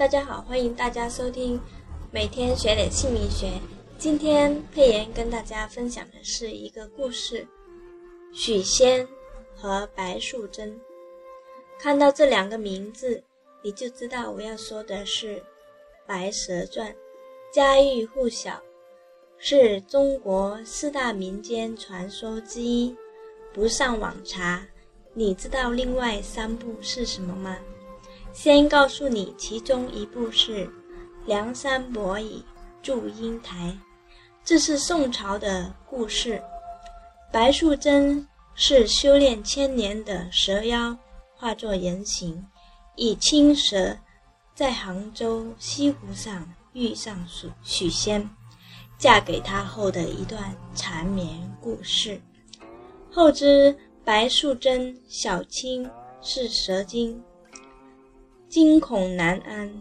大家好，欢迎大家收听每天学点姓名学。今天佩妍跟大家分享的是一个故事：许仙和白素贞。看到这两个名字，你就知道我要说的是《白蛇传》，家喻户晓，是中国四大民间传说之一。不上网查，你知道另外三部是什么吗？先告诉你，其中一部是《梁山伯与祝英台》，这是宋朝的故事。白素贞是修炼千年的蛇妖，化作人形，以青蛇在杭州西湖上遇上许许仙，嫁给他后的一段缠绵故事。后知白素贞小青是蛇精。惊恐难安，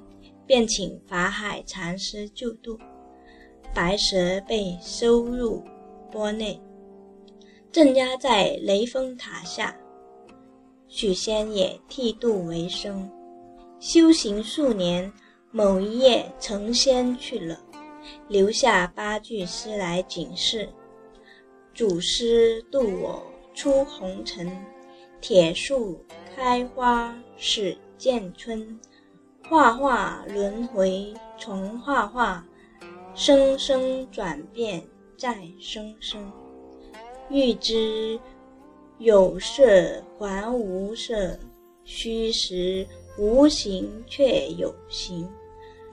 便请法海禅师救度。白蛇被收入钵内，镇压在雷峰塔下。许仙也剃度为僧，修行数年，某一夜成仙去了，留下八句诗来警示：祖师渡我出红尘，铁树开花是。见春，画画轮回重画画，生生转变再生生。欲知有色还无色，虚实无形却有形。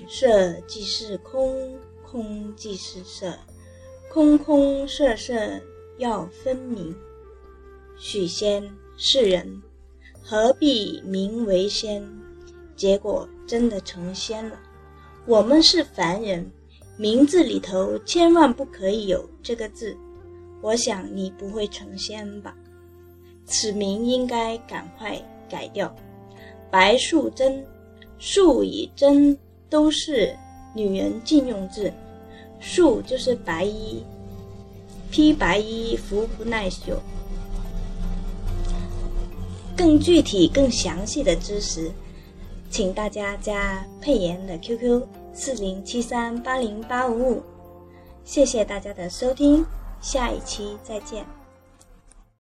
色即是空，空即是色，空空色色要分明。许仙是人。何必名为仙？结果真的成仙了。我们是凡人，名字里头千万不可以有这个字。我想你不会成仙吧？此名应该赶快改掉。白素贞，素与贞都是女人禁用字。素就是白衣，披白衣服不耐久。更具体、更详细的知识，请大家加佩妍的 QQ 四零七三八零八五五。谢谢大家的收听，下一期再见。